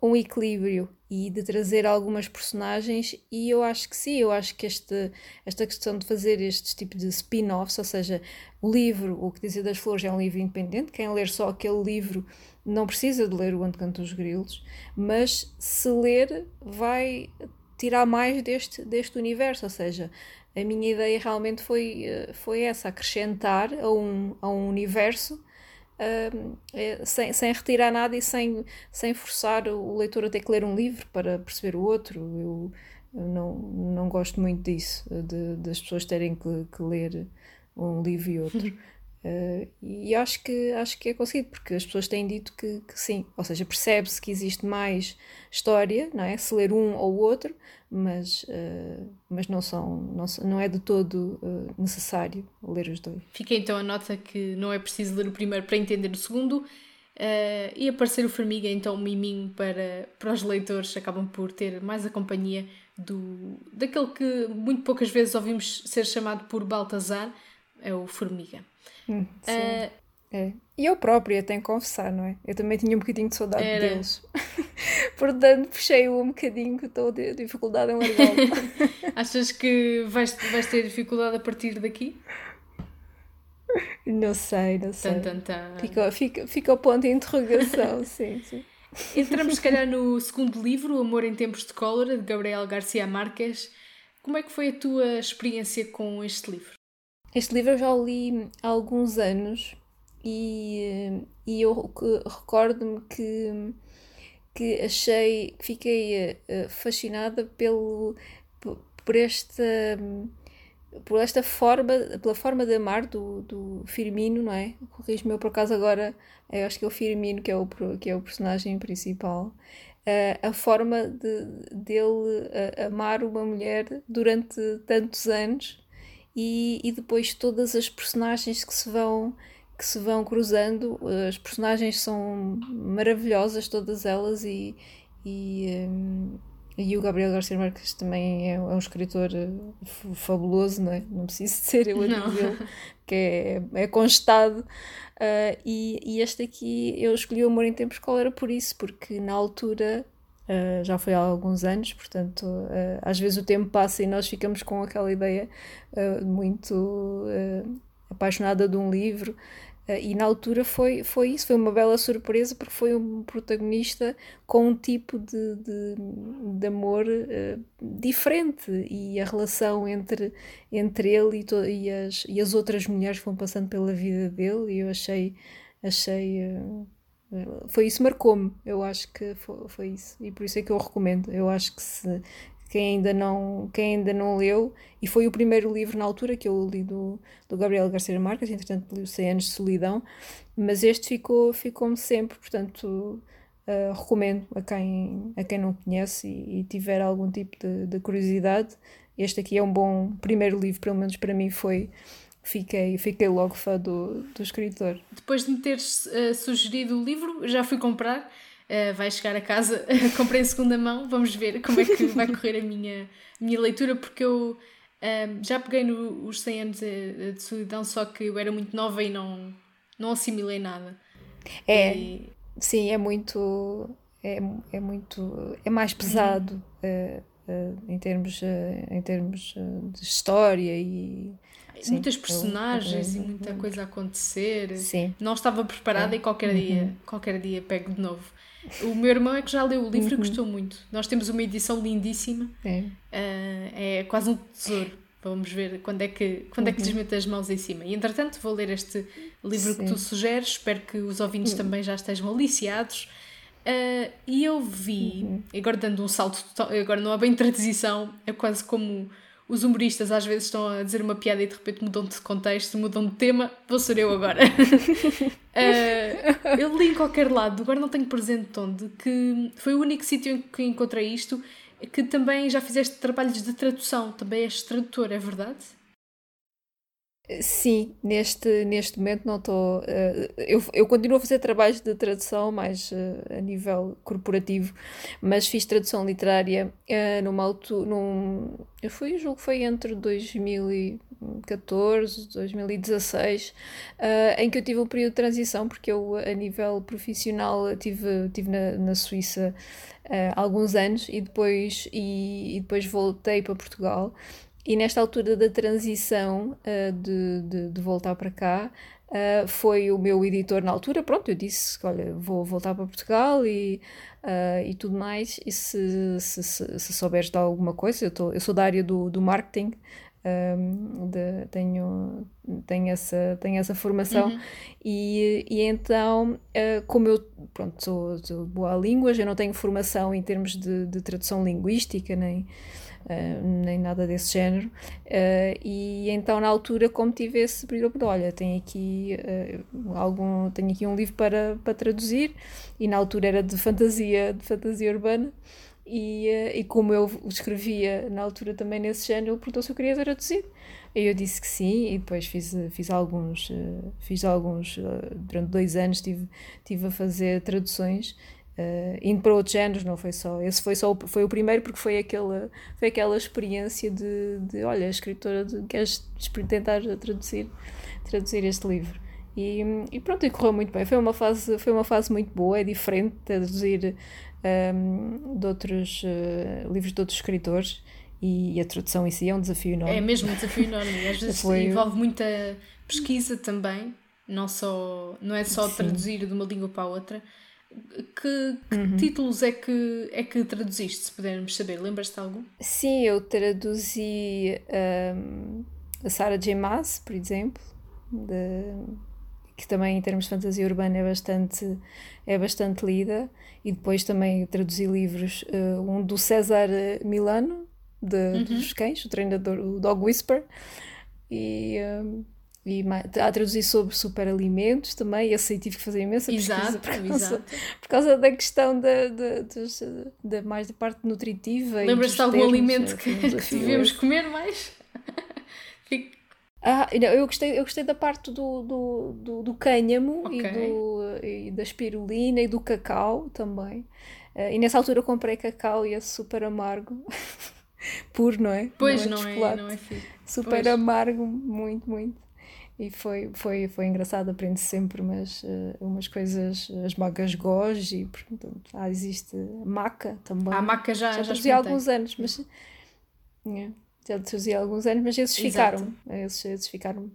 um equilíbrio e de trazer algumas personagens e eu acho que sim, eu acho que este, esta questão de fazer este tipo de spin-offs, ou seja, o livro, o que dizia das flores é um livro independente, quem ler só aquele livro não precisa de ler o Onde Cantam os Grilos, mas se ler vai tirar mais deste, deste universo, ou seja, a minha ideia realmente foi, eh, foi essa, acrescentar a um, a um universo uh, sem, sem retirar nada e sem, sem forçar o leitor a ter que ler um livro para perceber o outro. Eu, não, não gosto muito disso, de, das pessoas terem que, que ler um livro e outro. Uh, e acho que, acho que é conseguido, porque as pessoas têm dito que, que sim, ou seja, percebe-se que existe mais história, não é? Se ler um ou outro, mas, uh, mas não, são, não, não é de todo uh, necessário ler os dois. Fica então a nota que não é preciso ler o primeiro para entender o segundo. e aparecer o Formiga, então, um miminho para, para os leitores, acabam por ter mais a companhia do, daquele que muito poucas vezes ouvimos ser chamado por Baltazar, é o Formiga. Hum, sim. Uh, é. E eu própria tenho que confessar, não é? Eu também tinha um bocadinho de saudade era. deles. Portanto, puxei-o um bocadinho que estou de dificuldade em largar Achas que vais, vais ter dificuldade a partir daqui? Não sei, não sei. Tan, tan, tan. Fica, fica, fica o ponto de interrogação, sim, sim. Entramos, se calhar, no segundo livro, Amor em Tempos de Cólera, de Gabriel Garcia Marques. Como é que foi a tua experiência com este livro? Este livro eu já o li há alguns anos e, e eu recordo-me que, que achei, fiquei uh, fascinada pelo, por esta por esta forma, pela forma de amar do, do Firmino, não é? Corrijo-me eu por acaso agora, eu acho que é o Firmino que é o, que é o personagem principal. Uh, a forma de, dele uh, amar uma mulher durante tantos anos e, e depois todas as personagens que se vão que se vão cruzando as personagens são maravilhosas todas elas e, e, um, e o Gabriel Garcia Marques também é, é um escritor eh, fabuloso, não é? Não preciso ser eu a dizer que é, é constado. Uh, e, e este aqui eu escolhi o Amor em Tempos Qual era por isso, porque na altura Uh, já foi há alguns anos, portanto, uh, às vezes o tempo passa e nós ficamos com aquela ideia uh, muito apaixonada de um livro. e na altura foi, foi isso, foi uma bela surpresa porque foi um protagonista com um tipo de, de, de amor diferente e a relação entre, entre ele e, e, as, e as outras mulheres que vão passando pela vida dele e eu achei, achei foi isso marcou-me, eu acho que foi, foi, isso, e por isso é que eu recomendo. Eu acho que se quem ainda não, quem ainda não leu, e foi o primeiro livro na altura que eu li do, do Gabriel Garcia Marques, entretanto li o 100 anos de solidão, mas este ficou, ficou-me sempre, portanto uh, recomendo a quem, a quem não conhece e, e tiver algum tipo de, de curiosidade. Este aqui é um bom primeiro livro, pelo menos para mim foi fiquei, fiquei logo fã do, do escritor. Depois de me teres uh, sugerido o livro, já fui comprar. Uh, vai chegar a casa, comprei em segunda mão, vamos ver como é que vai correr a minha, minha leitura, porque eu uh, já peguei nos 100 anos de, de, solidão, só que eu era muito nova e não, não assimilei nada. É, e... sim, é muito, é, é muito, é mais pesado uhum. uh, em termos, em termos de história e Sim, muitas personagens eu, eu, eu, e muita coisa a acontecer. Sim. Não estava preparada é. e qualquer uhum. dia, qualquer dia pego de novo. O meu irmão é que já leu o livro uhum. e gostou muito. Nós temos uma edição lindíssima. É, uh, é quase um tesouro. Vamos ver quando é que, quando uhum. é que uhum. as mãos em cima. E entretanto, vou ler este livro Sim. que tu sugeres. Espero que os ouvintes uhum. também já estejam aliciados. Uh, e eu vi, uhum. agora dando um salto, agora não é bem transição, é quase como os humoristas às vezes estão a dizer uma piada e de repente mudam de contexto, mudam de tema, vou ser eu agora. uh, eu li em qualquer lado, agora não tenho presente onde, que foi o único sítio em que encontrei isto, que também já fizeste trabalhos de tradução, também és tradutor, é verdade? Sim, neste, neste momento não estou. Uh, eu, eu continuo a fazer trabalhos de tradução mais uh, a nível corporativo, mas fiz tradução literária uh, numa altura. Num, eu fui, julgo que foi entre 2014 2016, em que eu tive um período de transição, porque eu, a nível profissional, tive, tive na, na Suíça alguns anos e depois, e, e depois voltei para Portugal. E nesta altura da transição uh, de, de, de, voltar para cá, uh, foi o meu editor na altura. Pronto, eu disse: Olha, vou voltar para Portugal e, uh, e tudo mais. E se, se, se, se souberes de alguma coisa, eu, tô, eu sou da área do, do marketing. Um, de, tenho, tenho, essa, tenho essa formação uhum. e, e então uh, como eu pronto, sou, sou boa a línguas, eu não tenho formação em termos de, de tradução linguística nem, uh, nem nada desse género. Uh, e então, na altura, como tive esse período, olha, tenho aqui, uh, algum, tenho aqui um livro para, para traduzir, e na altura era de fantasia, de fantasia urbana. E, e como eu escrevia na altura também nesse género, ele perguntou se eu queria traduzir. E eu disse que sim, e depois fiz, fiz alguns, fiz alguns durante dois anos estive, tive a fazer traduções Uh, indo para outros géneros, não foi só. Esse foi só o, foi o primeiro porque foi aquela, foi aquela experiência de, de olha, a escritora, de, queres tentar traduzir, traduzir este livro. E, e pronto, e correu muito bem. Foi uma fase, foi uma fase muito boa, é diferente traduzir um, ehm, de outros uh, livros de outros escritores e, a tradução em si é um desafio enorme. É mesmo um desafio enorme. Às vezes foi... envolve muita pesquisa também, não, só, não é só Sim. traduzir de uma língua para a outra que, que uhum. títulos é que, é que traduziste, se pudermos saber? Lembras-te de algum? Sim, eu traduzi um, a Sarah J. Maas, por exemplo, de, que também em termos de fantasia urbana é bastante, é bastante lida, e depois também traduzi livros, uh, um do César Milano, de, uhum. dos cães, o treinador, o Dog Whisper, e... Um, e a traduzir sobre superalimentos também, esse aí tive que fazer imensa pesquisa exato, por, causa, por causa da questão da, da, da mais da parte nutritiva. Lembras-te de algum termos, alimento é, que, que devemos comer mais? ah, não, eu, gostei, eu gostei da parte do, do, do, do cânhamo okay. e, do, e da espirulina e do cacau também. Uh, e nessa altura eu comprei cacau e é super amargo. Puro, não é? Pois não é, não é, não é Super pois. amargo, muito, muito e foi, foi, foi engraçado, aprende -se sempre umas, uh, umas coisas, as magas goji, portanto, ah, existe maca também. A maca já, já, já alguns anos, mas yeah, já há alguns anos, mas esses Exato. ficaram, esses, esses ficaram.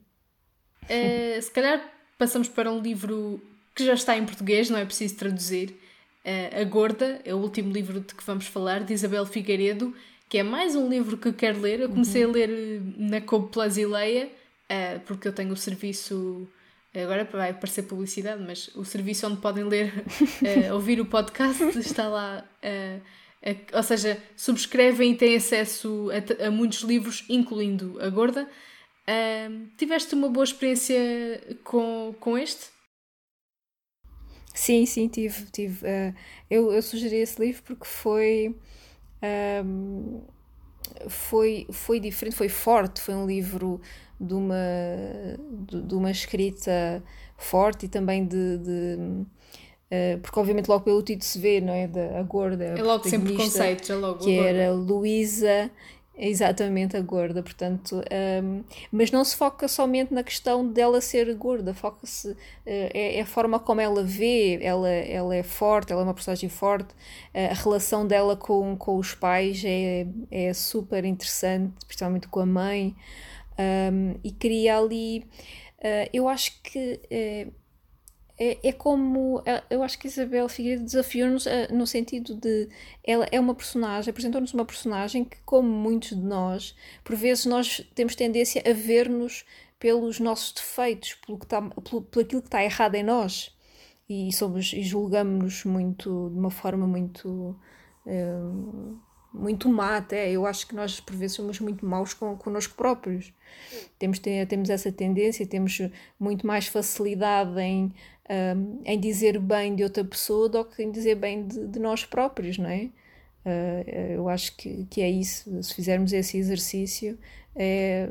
Uh, se calhar passamos para um livro que já está em português, não é preciso traduzir. Uh, a Gorda é o último livro de que vamos falar, de Isabel Figueiredo, que é mais um livro que quero ler. Eu comecei uhum. a ler na Cobo Plasileia uh, porque eu tenho o serviço. Agora vai aparecer publicidade, mas o serviço onde podem ler, uh, ouvir o podcast está lá. Uh, ou seja, subscrevem e têm acesso a, a muitos livros, incluindo a Gorda. tiveste uma boa experiência com, com este? Sim, sim, tive. tive eu, eu sugeri esse livro porque foi. Um, foi, foi diferente, foi forte, foi um livro de uma, de, de uma escrita forte e também de, de uh, porque obviamente logo pelo título se vê, não é? Da, a gorda. É logo sempre conceitos, é logo. Que era Luísa, exatamente a gorda, portanto, um, ehm, mas não se foca somente na questão dela ser gorda, foca-se, uh, é, é, a forma como ela vê, ela, ela é forte, ela é uma personagem forte, uh, a relação dela com, com os pais é, é super interessante, principalmente com a mãe um, e cria ali. Uh, eu acho que uh, é, é, como. Eh, eu acho que Isabel Figueiredo desafiou-nos uh, no sentido de. Ela é uma personagem, apresentou-nos uma personagem que, como muitos de nós, por vezes nós temos tendência a ver-nos pelos nossos defeitos, pelo, que tá, pelo, pelo aquilo que está errado em nós. E, somos, e julgamos-nos muito, de uma forma muito. Uh, muito má até. Eu acho que nós por vezes somos muito maus com, connosco próprios. Temos, temos essa tendência, temos muito mais facilidade em, um, em dizer bem de outra pessoa do que em dizer bem de, de nós próprios, não é? Uh, eu acho que, que é isso. Se fizermos esse exercício, é,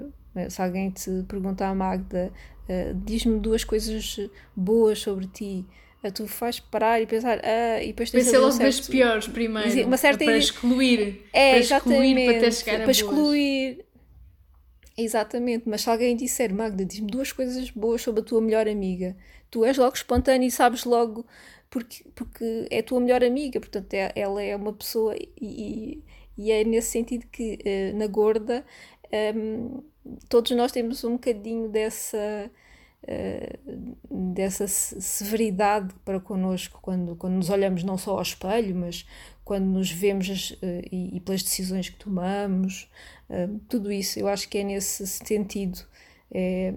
se alguém te perguntar, Magda, uh, diz-me duas coisas boas sobre ti tu faz parar e pensar, ah, e depois tens Pensei logo das piores primeiro, uma certa para excluir, é, para excluir para até chegar para excluir. Exatamente, mas se alguém disser, Magda, diz-me duas coisas boas sobre a tua melhor amiga, tu és logo espontâneo e sabes logo porque, porque é a tua melhor amiga, portanto é, ela é uma pessoa e, e é nesse sentido que uh, na gorda um, todos nós temos um bocadinho dessa eh, dessa severidade para connosco quando, quando nos olhamos não só ao espelho, mas quando nos vemos uh, e, e, pelas decisões que tomamos, uh, tudo isso eu acho que é nesse sentido. É,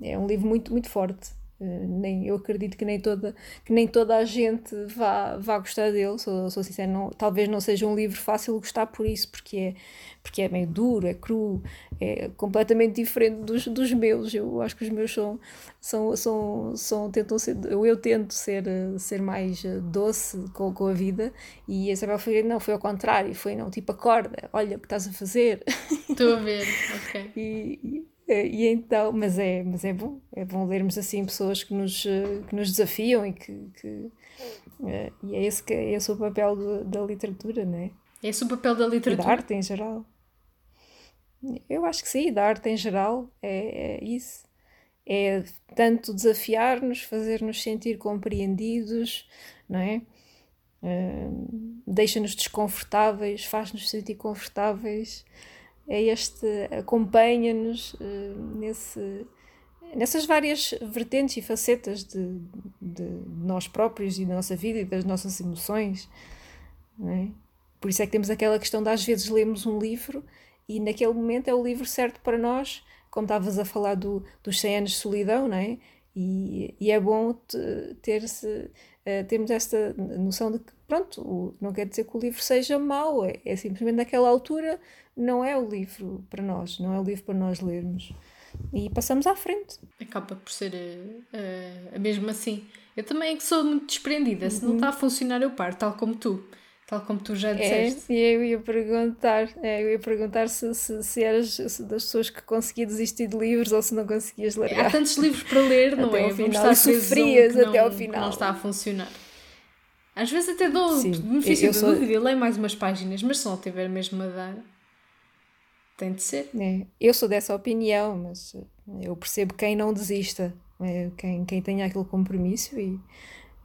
é um livro muito, muito forte. Uh, nem, eu acredito que nem toda, que nem toda a gente vá, vá gostar dele, sou, sou sincera, não, talvez não seja um livro fácil gostar por isso, porque é, porque é meio duro, é cru, é completamente diferente dos, dos meus. Eu acho que os meus são, são, são, são tentam ser, eu, eu tento ser, ser mais doce com, com a vida e a Isabel Figueiredo não, foi ao contrário, foi não, tipo acorda, olha o que estás a fazer. Estou a ver, ok. e, é, e então, mas é, mas é bom, é bom lermos assim pessoas que nos, que nos desafiam e que, que é, e é esse que é esse o papel da literatura, não é? É esse o papel da literatura? E da arte em geral. Eu acho que sim, da arte em geral é, é isso. É tanto desafiar-nos, fazer-nos sentir compreendidos, não é? Uh, Deixa-nos desconfortáveis, faz-nos sentir confortáveis é este, acompanha-nos uh, nesse, nessas várias vertentes e facetas de, de, nós próprios e da nossa vida e das nossas emoções. É? Por isso é que temos aquela questão de às vezes lemos um livro e naquele momento é o livro certo para nós, como estavas a falar do, dos 100 anos de solidão, não é? E, e é bom uh, termos esta noção de que, pronto, não quer dizer que o livro seja mau, é, é simplesmente naquela altura não é o livro para nós, não é o livro para nós lermos. E passamos à frente. Acaba por ser uh, uh, mesmo assim. Eu também é que sou muito desprendida. Se não uhum. está a funcionar, eu paro, tal como tu. Tal como tu já é, disseste. É, eu ia perguntar, é, eu ia perguntar se, se, se eras se das pessoas que conseguia desistir de livros ou se não conseguias ler. Há tantos livros para ler, não até é? Ao final, e sofrias até ao final. não está a funcionar. Às vezes até dou benefício da dúvida, leio mais umas páginas, mas se não tiver mesmo a dar, tem de ser. É, eu sou dessa opinião, mas eu percebo quem não desista, é, quem, quem tenha aquele compromisso e,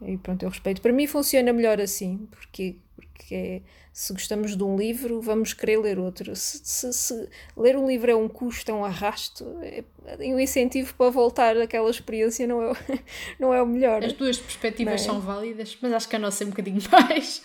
e pronto, eu respeito. Para mim funciona melhor assim, porque, porque é, se gostamos de um livro, vamos querer ler outro. Se, se, se ler um livro é um custo, é um arrasto, é, um incentivo para voltar àquela experiência não é, não é o melhor. As duas perspectivas é? são válidas, mas acho que a nossa é um bocadinho mais.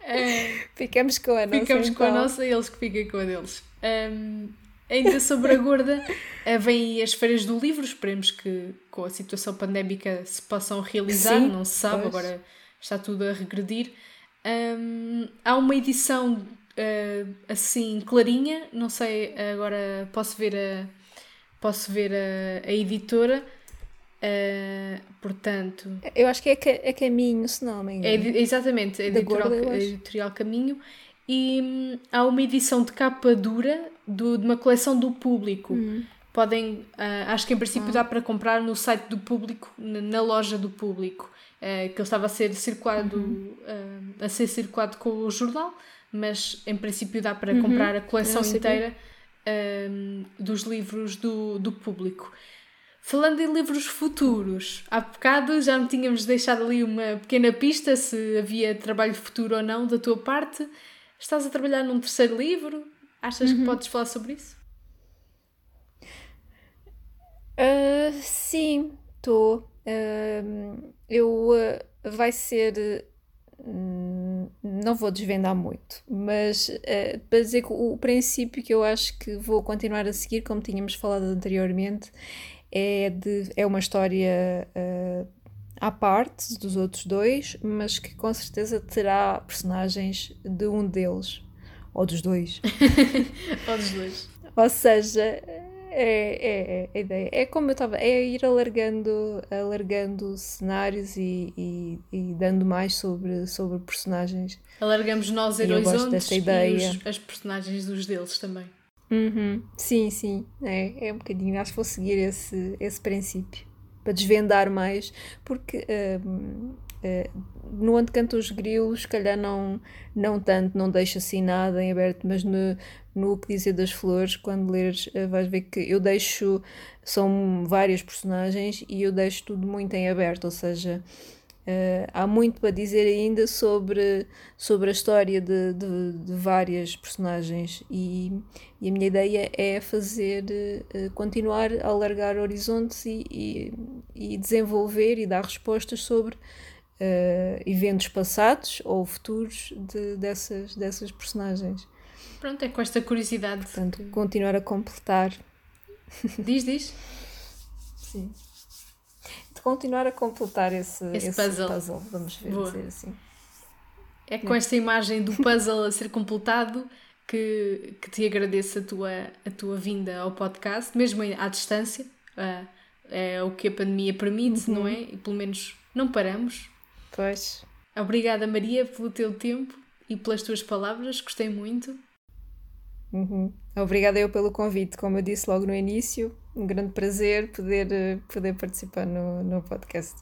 É, ficamos com a nossa. Ficamos então. com a então. nossa e eles que fiquem com a deles. Um, ainda sobre a gorda, uh, vêm as feiras do livro. Esperemos que com a situação pandémica se possam realizar. Sim, não se sabe, pois. agora está tudo a regredir. Um, há uma edição uh, assim clarinha, não sei, agora posso ver a, posso ver a, a editora Uh, portanto. Eu acho que é, é Caminho, se não me engano. É, exatamente, é editorial, Gorda, editorial Caminho. E hum, há uma edição de capa dura do, de uma coleção do público. Hum. Podem, uh, acho que em princípio ah. dá para comprar no site do público, na, na loja do público, uh, que ele estava a ser circulado, uhum. a ser circulado com o jornal, mas em princípio dá para uhum. comprar a coleção inteira hum, dos livros do, do público. Falando em livros futuros, há bocado já me tínhamos deixado ali uma pequena pista se havia trabalho futuro ou não da tua parte. Estás a trabalhar num terceiro livro? Achas uhum. que podes falar sobre isso? Uh, sim, estou. Uh, eu uh, vai ser. Hum, não vou desvendar muito, mas para dizer que o princípio que eu acho que vou continuar a seguir, como tínhamos falado anteriormente, é, de, é uma história uh, à parte dos outros dois, mas que com certeza terá personagens de um deles. Ou dos dois. ou dos dois. Ou seja, é, é, é, a ideia. É como eu estava, é ir alargando, alargando cenários e, e, e, dando mais sobre, sobre personagens. Alargamos nós horizontes e os, as personagens dos deles também. Uhum. Sim, sim, é, é um bocadinho. Acho que vou seguir esse, esse princípio para desvendar mais, porque uh, no Onde Cantam os Grilos, se calhar não, não tanto, não deixo assim nada em aberto, mas no, no que dizer das flores, quando leres, uh, vais ver que eu deixo, são vários personagens e eu deixo tudo muito em aberto, ou seja, Uh, há muito para dizer ainda sobre, sobre a história de, de, de várias personagens e, e, a minha ideia é fazer continuar a alargar horizontes e, e, e, desenvolver e dar respostas sobre uh, eventos passados ou futuros de, dessas, dessas personagens. Pronto, é com esta curiosidade. Portanto, continuar a completar. Diz, diz. Sim continuar a completar esse, esse, esse puzzle. puzzle. vamos ver, Boa. dizer assim. É com esta imagem do puzzle a ser completado que, que te agradeço a tua, a tua vinda ao podcast, mesmo à distância. Uh, é o que a pandemia permite, uhum. não é? E pelo menos não paramos. Pois. Obrigada, Maria, pelo teu tempo e pelas tuas palavras, gostei muito. Uhum. Obrigada eu pelo convite, como eu disse logo no início, um grande prazer poder, eh, poder participar no, no podcast.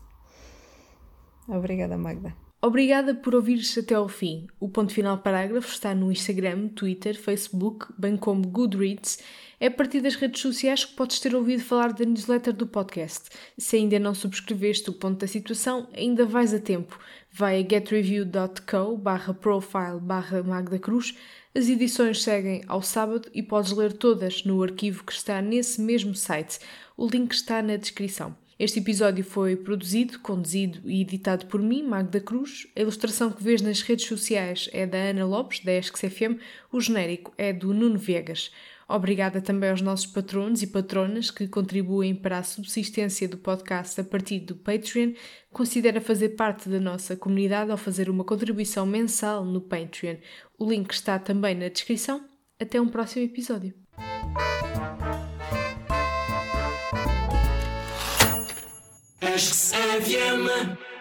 Obrigada, Magda. Obrigada por ouvires até ao fim. O Ponto Final Parágrafo está no Instagram, Twitter, Facebook, bem como Goodreads. É a partir das redes sociais que podes ter ouvido falar da newsletter do podcast. Se ainda não subscreveste o Ponto da Situação, ainda vais a tempo. Vai a getreview.co barra profile barra Magda Cruz as edições seguem ao sábado e podes ler todas no arquivo que está nesse mesmo site. O link está na descrição. Este episódio foi produzido, conduzido e editado por mim, Magda Cruz. A ilustração que vês nas redes sociais é da Ana Lopes, da ESC-FM. O genérico é do Nuno Viegas. Obrigada também aos nossos patronos e patronas que contribuem para a subsistência do podcast a partir do Patreon. Considera fazer parte da nossa comunidade ao fazer uma contribuição mensal no Patreon. O link está também na descrição. Até um próximo episódio. Acho que